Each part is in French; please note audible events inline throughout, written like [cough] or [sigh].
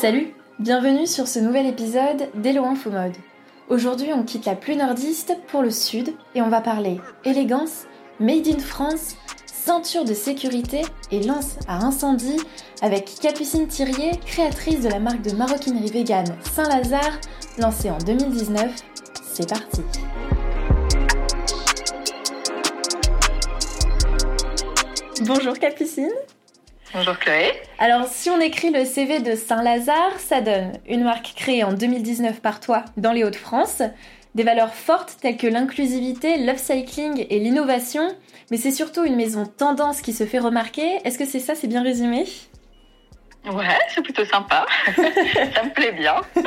Salut, bienvenue sur ce nouvel épisode d'Hello Info Mode. Aujourd'hui, on quitte la plus nordiste pour le sud et on va parler élégance, made in France, ceinture de sécurité et lance à incendie avec Capucine Thirier, créatrice de la marque de maroquinerie vegan Saint-Lazare, lancée en 2019. C'est parti. Bonjour Capucine. Bonjour Chloé. Alors, si on écrit le CV de Saint-Lazare, ça donne une marque créée en 2019 par toi dans les Hauts-de-France, des valeurs fortes telles que l'inclusivité, l'upcycling et l'innovation, mais c'est surtout une maison tendance qui se fait remarquer. Est-ce que c'est ça, c'est bien résumé? Ouais, c'est plutôt sympa. [laughs] ça me plaît bien. [laughs]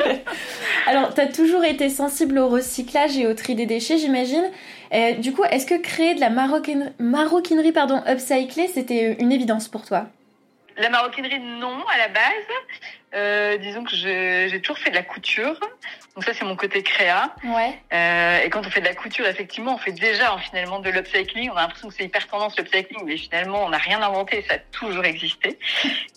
Alors, tu as toujours été sensible au recyclage et au tri des déchets, j'imagine. Euh, du coup, est-ce que créer de la maroquinerie, maroquinerie pardon, upcyclée, c'était une évidence pour toi? La maroquinerie, non, à la base. Euh, disons que j'ai toujours fait de la couture. Donc ça, c'est mon côté créa. Ouais. Euh, et quand on fait de la couture, effectivement, on fait déjà finalement de l'upcycling. On a l'impression que c'est hyper tendance l'upcycling, mais finalement, on n'a rien inventé. Ça a toujours existé.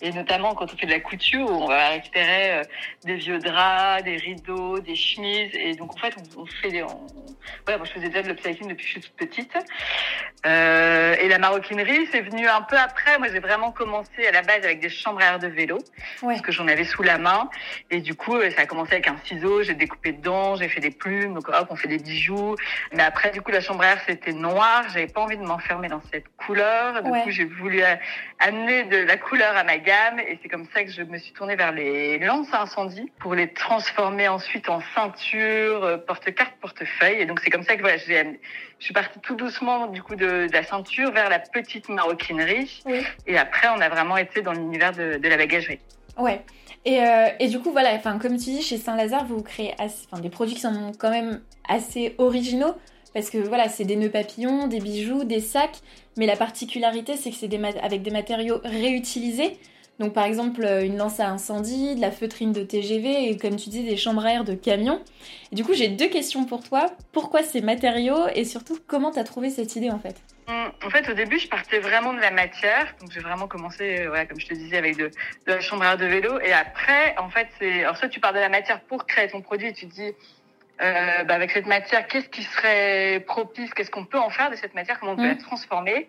Et notamment quand on fait de la couture, on va récupérer euh, des vieux draps, des rideaux, des chemises. Et donc en fait, on, on fait des... On... Ouais, moi, je faisais déjà de l'upcycling depuis que je suis toute petite. Euh, et la maroquinerie, c'est venu un peu après. Moi, j'ai vraiment commencé à la base avec des chambres à air de vélo, Ouais. parce que j'en avais sous la main. Et du coup, euh, ça a commencé avec un ciseau, j'ai découpé dedans, j'ai fait des plumes, donc hop, on fait des bijoux. Mais après, du coup, la chambre à air, c'était noir. J'avais pas envie de m'enfermer dans cette couleur. Du Ouais. coup, j'ai voulu euh, amener de la couleur à ma gamme. Et c'est comme ça que je me suis tournée vers les lances à incendie pour les transformer ensuite en ceinture, euh, porte-carte, portefeuille. Et donc, c'est comme ça que voilà, j'ai je suis partie tout doucement du coup de, de la ceinture vers la petite maroquinerie. Oui. Et après, on a vraiment été dans l'univers de, de la bagagerie. Ouais. Et, euh, et du coup, voilà, comme tu dis, chez Saint-Lazare, vous créez des produits qui sont quand même assez originaux. Parce que voilà, c'est des nœuds papillons, des bijoux, des sacs. Mais la particularité, c'est que c'est avec des matériaux réutilisés. Donc, par exemple, euh, une lance à incendie, de la feutrine de TGV et, comme tu dis, des chambres à air de camion. Du coup, j'ai deux questions pour toi. Pourquoi ces matériaux et surtout, comment t'as trouvé cette idée en fait? En fait, au début, je partais vraiment de la matière. Donc, j'ai vraiment commencé, euh, voilà, comme je te disais, avec de, de la chambre à air de vélo. Et après, en fait, c'est, alors soit tu pars de la matière pour créer ton produit et tu te dis, euh, bah, avec cette matière, qu'est-ce qui serait propice, qu'est-ce qu'on peut en faire de cette matière, comment on peut Mhm. la transformer?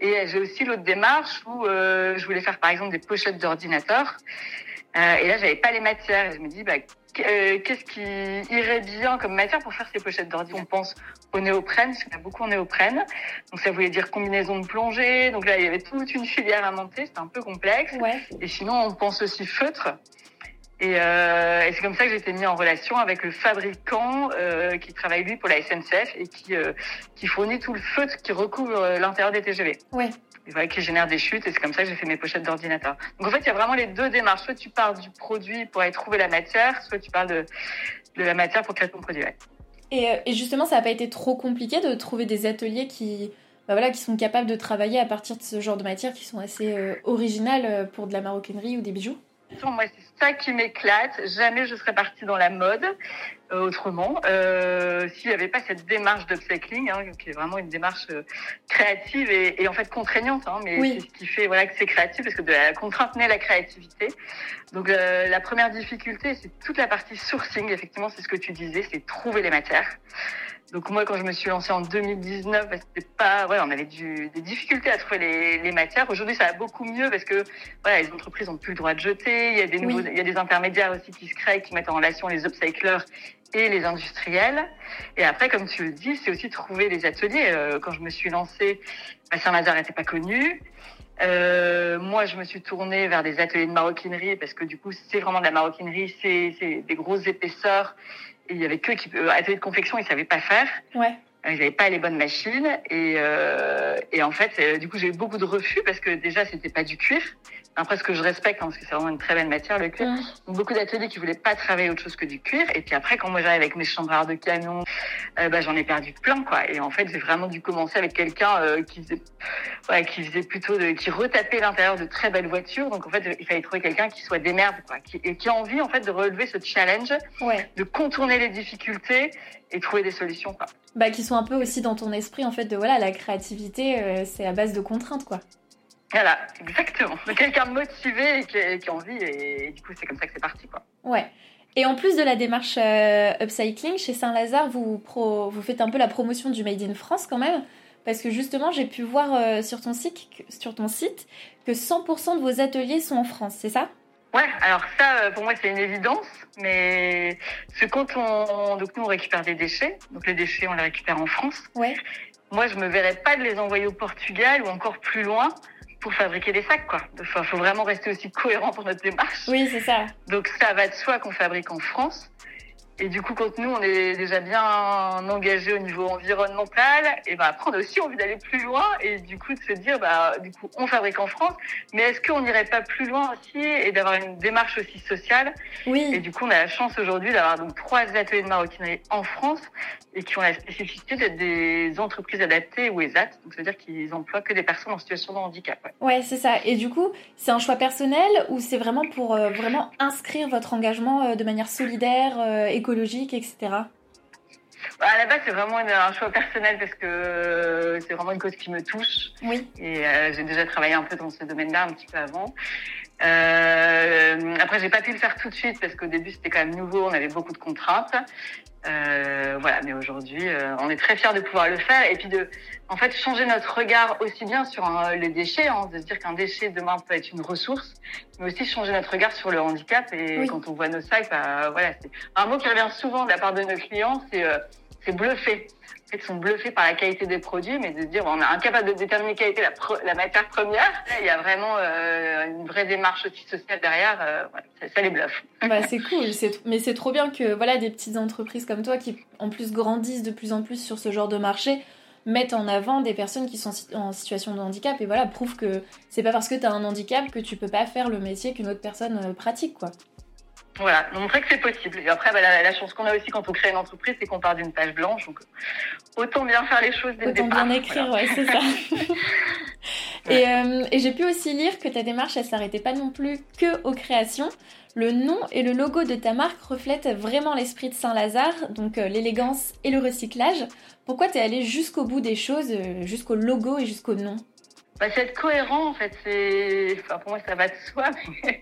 Et j'ai aussi l'autre démarche où euh, je voulais faire, par exemple, des pochettes d'ordinateur. Euh, et là, j'avais pas les matières. Et je me dis, bah, euh, qu'est-ce qui irait bien comme matière pour faire ces pochettes d'ordi? On pense au néoprène, parce qu'il y en a beaucoup en néoprène. Donc ça voulait dire combinaison de plongée. Donc là, il y avait toute une filière à monter. C'était un peu complexe. Ouais. Et sinon, on pense aussi feutre. Et, euh, et c'est comme ça que j'ai été mis en relation avec le fabricant euh, qui travaille lui pour la SNCF et qui, euh, qui fournit tout le feutre qui recouvre l'intérieur des TGV. Ouais. Et voilà, qui génère des chutes et c'est comme ça que j'ai fait mes pochettes d'ordinateur. Donc en fait, il y a vraiment les deux démarches. Soit tu pars du produit pour aller trouver la matière, soit tu parles de, de la matière pour créer ton produit. ouais. Et, et justement, ça n'a pas été trop compliqué de trouver des ateliers qui, bah voilà, qui sont capables de travailler à partir de ce genre de matières qui sont assez originales pour de la maroquinerie ou des bijoux? Moi, c'est ça qui m'éclate. Jamais je serais partie dans la mode autrement. Euh, S'il n'y avait pas cette démarche d'upcycling, hein, qui est vraiment une démarche euh, créative et, et en fait contraignante, hein, mais Oui. c'est ce qui fait voilà que c'est créatif parce que de la contrainte naît la créativité. Donc euh, la première difficulté, c'est toute la partie sourcing. Effectivement, c'est ce que tu disais, c'est trouver les matières. Donc moi, quand je me suis lancée en 2019, bah, c'était pas, voilà, on avait du, des difficultés à trouver les, les matières. Aujourd'hui, ça va beaucoup mieux parce que voilà, les entreprises ont plus le droit de jeter. Il y a des nouveaux, Oui. il y a des intermédiaires aussi qui se créent, qui mettent en relation les upcyclers et les industriels. Et après, comme tu le dis, c'est aussi trouver les ateliers. Euh, quand je me suis lancée, bah, Saint-Lazare n'était pas connu. Euh, moi, je me suis tournée vers des ateliers de maroquinerie parce que du coup, c'est vraiment de la maroquinerie, c'est c'est des grosses épaisseurs. Et il y avait que qui, euh, ateliers de confection, ils savaient pas faire. Ouais. Euh, Ils n'avaient pas les bonnes machines et, euh, et en fait, du coup, j'ai eu beaucoup de refus parce que déjà, c'était pas du cuir. Après, ce que je respecte, hein, parce que c'est vraiment une très belle matière, le cuir. Beaucoup d'ateliers qui voulaient pas travailler autre chose que du cuir. Et puis après, quand moi j'arrive avec mes air de camion, euh, bah, j'en ai perdu plein, quoi. Et en fait, j'ai vraiment dû commencer avec quelqu'un euh, qui faisait, ouais, qui faisait plutôt de, qui retapait l'intérieur de très belles voitures. Donc, en fait, il fallait trouver quelqu'un qui soit démerde, quoi, qui, et qui a envie, en fait, de relever ce challenge, Ouais. de contourner les difficultés et trouver des solutions, quoi. Bah, qui sont un peu aussi dans ton esprit, en fait, de voilà, la créativité, euh, c'est à base de contraintes, quoi. Voilà, exactement. Quelqu'un motivé et qui, qui a envie, et, du coup, c'est comme ça que c'est parti, quoi. Ouais. Et en plus de la démarche euh, upcycling, chez Saint-Lazare, vous, vous faites un peu la promotion du Made in France quand même parce que justement, j'ai pu voir euh, sur, ton site, sur ton site que 100% de vos ateliers sont en France, c'est ça? Ouais, alors ça, euh, pour moi, c'est une évidence. Mais ce quand on, donc nous, on récupère des déchets. Donc les déchets, on les récupère en France. Ouais. Moi, je me verrais pas de les envoyer au Portugal ou encore plus loin pour fabriquer des sacs, quoi. Il faut vraiment rester aussi cohérent pour notre démarche. Oui, c'est ça. Donc ça va de soi qu'on fabrique en France. Et du coup, quand nous, on est déjà bien engagé au niveau environnemental, et ben après, on a aussi envie d'aller plus loin et du coup de se dire, bah, du coup, on fabrique en France, mais est-ce qu'on n'irait pas plus loin aussi et d'avoir une démarche aussi sociale? Oui. Et du coup, on a la chance aujourd'hui d'avoir donc trois ateliers de maroquinerie en France et qui ont la spécificité d'être des entreprises adaptées ou ESAT, donc c'est-à-dire qu'ils emploient que des personnes en situation de handicap. Ouais, c'est ça. Et du coup, c'est un choix personnel ou c'est vraiment pour euh, vraiment inscrire votre engagement euh, de manière solidaire euh, écologique, etc. Bah, à la base, c'est vraiment un choix personnel parce que c'est vraiment une cause qui me touche. Oui. Et euh, j'ai déjà travaillé un peu dans ce domaine-là un petit peu avant. Euh, après, j'ai pas pu le faire tout de suite parce qu'au début, c'était quand même nouveau, on avait beaucoup de contraintes. Euh, voilà, mais aujourd'hui, euh, on est très fiers de pouvoir le faire et puis de, en fait, changer notre regard aussi bien sur les déchets, hein, de se dire qu'un déchet demain peut être une ressource, mais aussi changer notre regard sur le handicap. Et quand on voit nos sacs, bah, voilà, c'est un mot qui revient souvent de la part de nos clients, c'est euh, c'est bluffé. Ils sont bluffés par la qualité des produits, mais de dire on est incapable de déterminer quelle était la, la matière première. il y a vraiment euh, une vraie démarche aussi sociale derrière. Euh, ça, ça, les bluffe. [laughs] Bah, c'est cool, mais c'est trop bien que voilà des petites entreprises comme toi qui en plus grandissent de plus en plus sur ce genre de marché mettent en avant des personnes qui sont en situation de handicap et voilà prouvent que c'est pas parce que tu as un handicap que tu peux pas faire le métier qu'une autre personne euh, pratique quoi. Voilà, montrer que c'est possible. Et après, bah, la, chance qu'on a aussi quand on crée une entreprise, c'est qu'on part d'une page blanche. Donc, autant bien faire les choses dès autant le bien écrire, ouais, c'est ça. [laughs] [laughs] et, euh, et j'ai pu aussi lire que ta démarche, elle s'arrêtait pas non plus que aux créations. Le nom et le logo de ta marque reflètent vraiment l'esprit de Saint-Lazare, donc euh, l'élégance et le recyclage. Pourquoi t'es allé jusqu'au bout des choses, euh, jusqu'au logo et jusqu'au nom? Bah, c'est être cohérent en fait. C'est, enfin, pour moi ça va de soi, [laughs] mais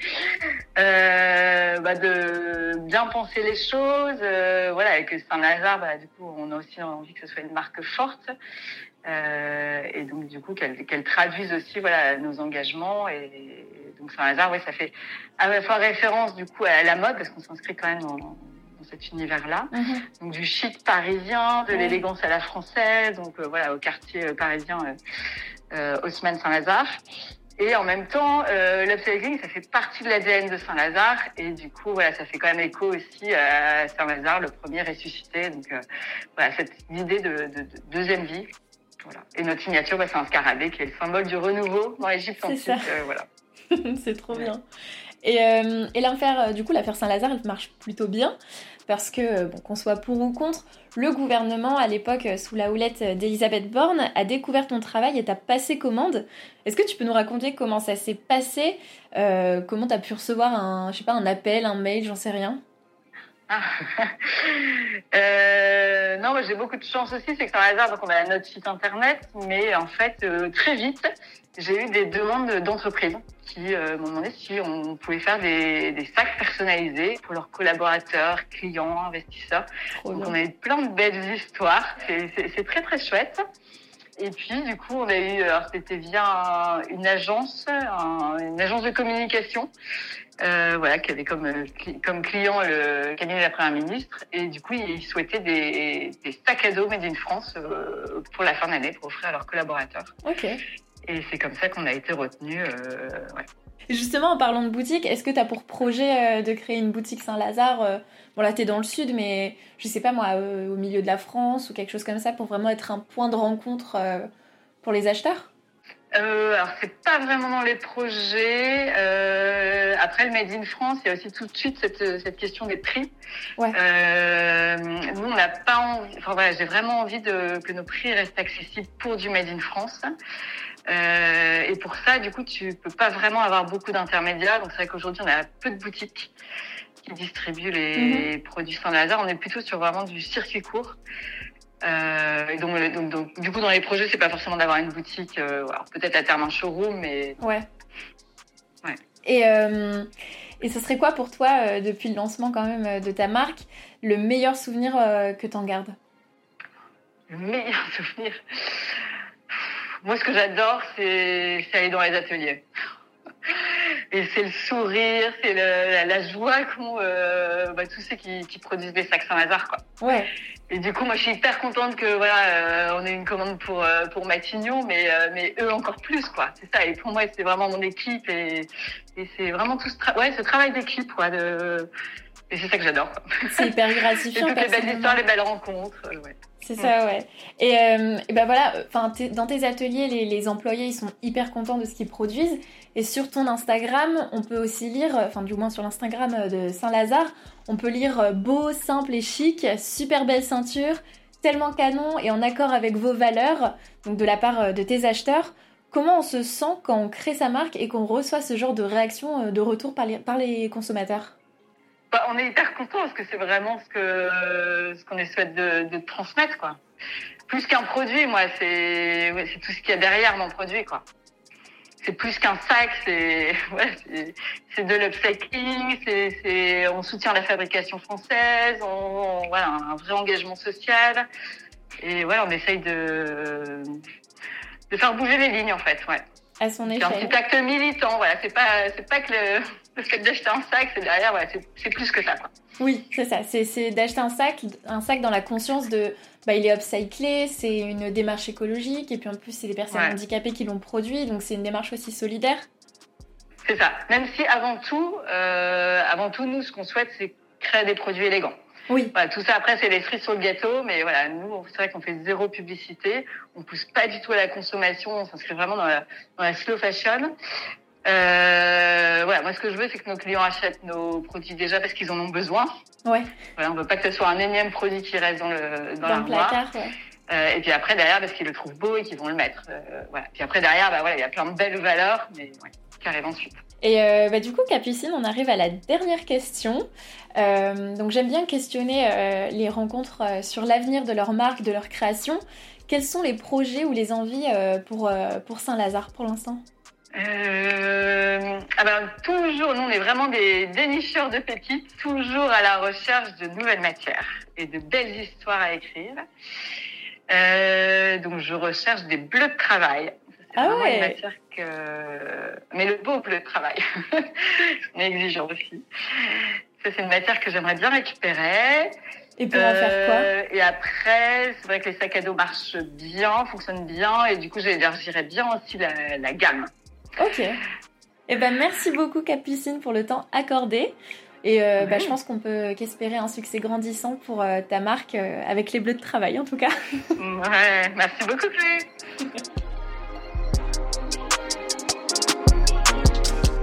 euh, bah, de bien penser les choses. Euh, voilà, avec Saint-Lazare, bah, du coup, on a aussi envie que ce soit une marque forte. Euh, et donc du coup qu'elle qu'elle traduise aussi voilà nos engagements et donc Saint-Lazare ouais ça fait à la fois référence du coup à la mode parce qu'on s'inscrit quand même dans, dans cet univers-là. Mhm. Donc du chic parisien, de l'élégance à la française, donc euh, voilà au quartier euh, parisien euh, Haussmann Saint-Lazare. Et en même temps, euh, l'upcycling, ça fait partie de l'ADN de Saint-Lazare. Et du coup, voilà, ça fait quand même écho aussi à Saint-Lazare, le premier ressuscité. Donc, euh, voilà, cette idée de, de, de, deuxième vie. Voilà. Et notre signature, bah, c'est un scarabée qui est le symbole du renouveau dans l'Égypte antique. Euh, voilà. [laughs] c'est trop bien. Et, euh, et l'affaire, du coup, l'affaire Saint-Lazare, elle marche plutôt bien parce que, bon, qu'on soit pour ou contre, le gouvernement, à l'époque, sous la houlette d'Elisabeth Borne, a découvert ton travail et t'a passé commande. Est-ce que tu peux nous raconter comment ça s'est passé euh, Comment t'as pu recevoir un, un appel, un mail, j'en sais rien? Ah. [laughs] euh, non, j'ai beaucoup de chance aussi, c'est que c'est un hasard, donc on a notre site internet, mais en fait, euh, très vite, j'ai eu des demandes d'entreprises qui euh, m'ont demandé si on pouvait faire des, des, sacs personnalisés pour leurs collaborateurs, clients, investisseurs. Donc on a eu plein de belles histoires. C'est très très chouette. Et puis du coup on a eu, alors c'était via une agence, un, une agence de communication, euh, voilà, qui avait comme comme client le cabinet de la première ministre. Et du coup ils souhaitaient des, des sacs à dos made in France euh, pour la fin d'année pour offrir à leurs collaborateurs. Ok. Et c'est comme ça qu'on a été retenu. Euh, ouais. Justement, en parlant de boutique, est-ce que tu as pour projet euh, de créer une boutique Saint-Lazare euh, Bon, là, tu es dans le sud, mais je sais pas moi, au milieu de la France ou quelque chose comme ça, pour vraiment être un point de rencontre pour les acheteurs? Alors c'est pas vraiment dans les projets. Après le Made in France, il y a aussi tout de suite cette, cette question des prix. Ouais. Nous on n'a pas envie. Enfin voilà, j'ai vraiment envie de que nos prix restent accessibles pour du Made in France. Euh, et pour ça, du coup, tu peux pas vraiment avoir beaucoup d'intermédiaires. Donc c'est vrai qu'aujourd'hui on a peu de boutiques qui distribuent les Mhm. produits Saint-Lazare. On est plutôt sur vraiment du circuit court. Euh, donc, donc, du coup, dans les projets, c'est pas forcément d'avoir une boutique, euh, peut-être à terme un showroom, mais. Ouais. Ouais. Et, euh, et ce serait quoi pour toi, depuis le lancement quand même de ta marque, le meilleur souvenir que tu en gardes? Le meilleur [laughs] souvenir Moi, ce que j'adore, c'est aller dans les ateliers et c'est le sourire, c'est la, la, joie qu'ont euh, bah, tous ceux qui, qui, produisent des sacs Saint-Lazare, quoi. Ouais. Et du coup, moi, je suis hyper contente que voilà, euh, on ait une commande pour euh, pour Matignon, mais euh, mais eux encore plus, quoi. C'est ça. Et pour moi, c'est vraiment mon équipe et, et c'est vraiment tout ce, ouais, ce travail d'équipe, quoi. De... Et c'est ça que j'adore. C'est hyper gratifiant. toutes [laughs] les belles histoires, les belles rencontres, ouais. C'est ça, ouais. Et, euh, et ben voilà, enfin, dans tes ateliers, les, les, employés, ils sont hyper contents de ce qu'ils produisent. Et sur ton Instagram, on peut aussi lire, enfin, du moins sur l'Instagram de Saint-Lazare, on peut lire euh, beau, simple et chic, super belle ceinture, tellement canon et en accord avec vos valeurs, donc de la part euh, de tes acheteurs. Comment on se sent quand on crée sa marque et qu'on reçoit ce genre de réaction de retour par les, par les consommateurs? Bah, on est hyper content parce que c'est vraiment ce que ce qu'on souhaite de, de transmettre quoi. Plus qu'un produit, moi, c'est ouais, c'est tout ce qu'il y a derrière mon produit quoi. C'est plus qu'un sac, c'est [laughs] ouais, c'est de l'upcycling, c'est c'est on soutient la fabrication française, on, voilà un vrai engagement social et voilà on essaye de de faire bouger les lignes en fait, ouais. À son échelle. C'est un petit acte militant, voilà. C'est pas c'est pas que le le fait d'acheter un sac, c'est derrière, ouais, c'est plus que ça. Quoi. Oui, c'est ça. C'est d'acheter un sac, un sac dans la conscience de, bah, il est upcyclé, c'est une démarche écologique, et puis en plus, c'est des personnes handicapées qui l'ont produit, donc c'est une démarche aussi solidaire. C'est ça. Même si avant tout, euh, avant tout, nous, ce qu'on souhaite, c'est créer des produits élégants. Oui. Voilà, tout ça après c'est les frites sur le gâteau, mais voilà, nous c'est vrai qu'on fait zéro publicité, on pousse pas du tout à la consommation, on s'inscrit vraiment dans la, dans la slow fashion. Euh, voilà, moi ce que je veux, c'est que nos clients achètent nos produits déjà parce qu'ils en ont besoin. Ouais. Voilà, on veut pas que ce soit un énième produit qui reste dans le dans, le placard. Ouais. Euh, et puis après derrière, parce qu'ils le trouvent beau et qu'ils vont le mettre. Euh, voilà. Puis après derrière, bah voilà, il y a plein de belles valeurs, mais ouais, qui arrivent ensuite. Et euh, bah, du coup, Capucine, on arrive à la dernière question. Euh, donc j'aime bien questionner euh, les rencontres sur l'avenir de leur marque, de leur création. Quels sont les projets ou les envies pour, pour Saint-Lazare pour l'instant? Euh, ah ben, toujours, nous on est vraiment des dénicheurs de pépites, toujours à la recherche de nouvelles matières et de belles histoires à écrire. Euh, donc je recherche des bleus de travail. Ah ouais. Une matière que... Mais le beau bleu de travail, [laughs] c'est exigeant aussi. Ça c'est une matière que j'aimerais bien récupérer. Et pour en faire quoi? Euh, Et après, c'est vrai que les sacs à dos marchent bien, fonctionnent bien, et du coup j'élargirais bien aussi la, la gamme. Ok. Eh ben, merci beaucoup Capucine pour le temps accordé. Et euh, bah, je pense qu'on peut qu'espérer un succès grandissant pour euh, ta marque, euh, avec les bleus de travail en tout cas. [laughs] Ouais, merci beaucoup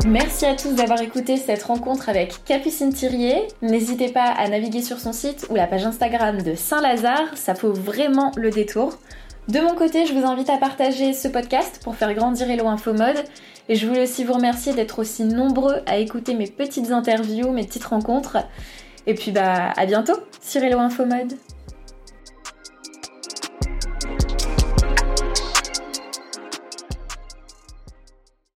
Merci à tous d'avoir écouté cette rencontre avec Capucine Thirier. N'hésitez pas à naviguer sur son site ou la page Instagram de Saint-Lazare, ça vaut vraiment le détour. De mon côté, je vous invite à partager ce podcast pour faire grandir Hello Info Mode. Et je voulais aussi vous remercier d'être aussi nombreux à écouter mes petites interviews, mes petites rencontres. Et puis bah à bientôt sur Hello Info Mode.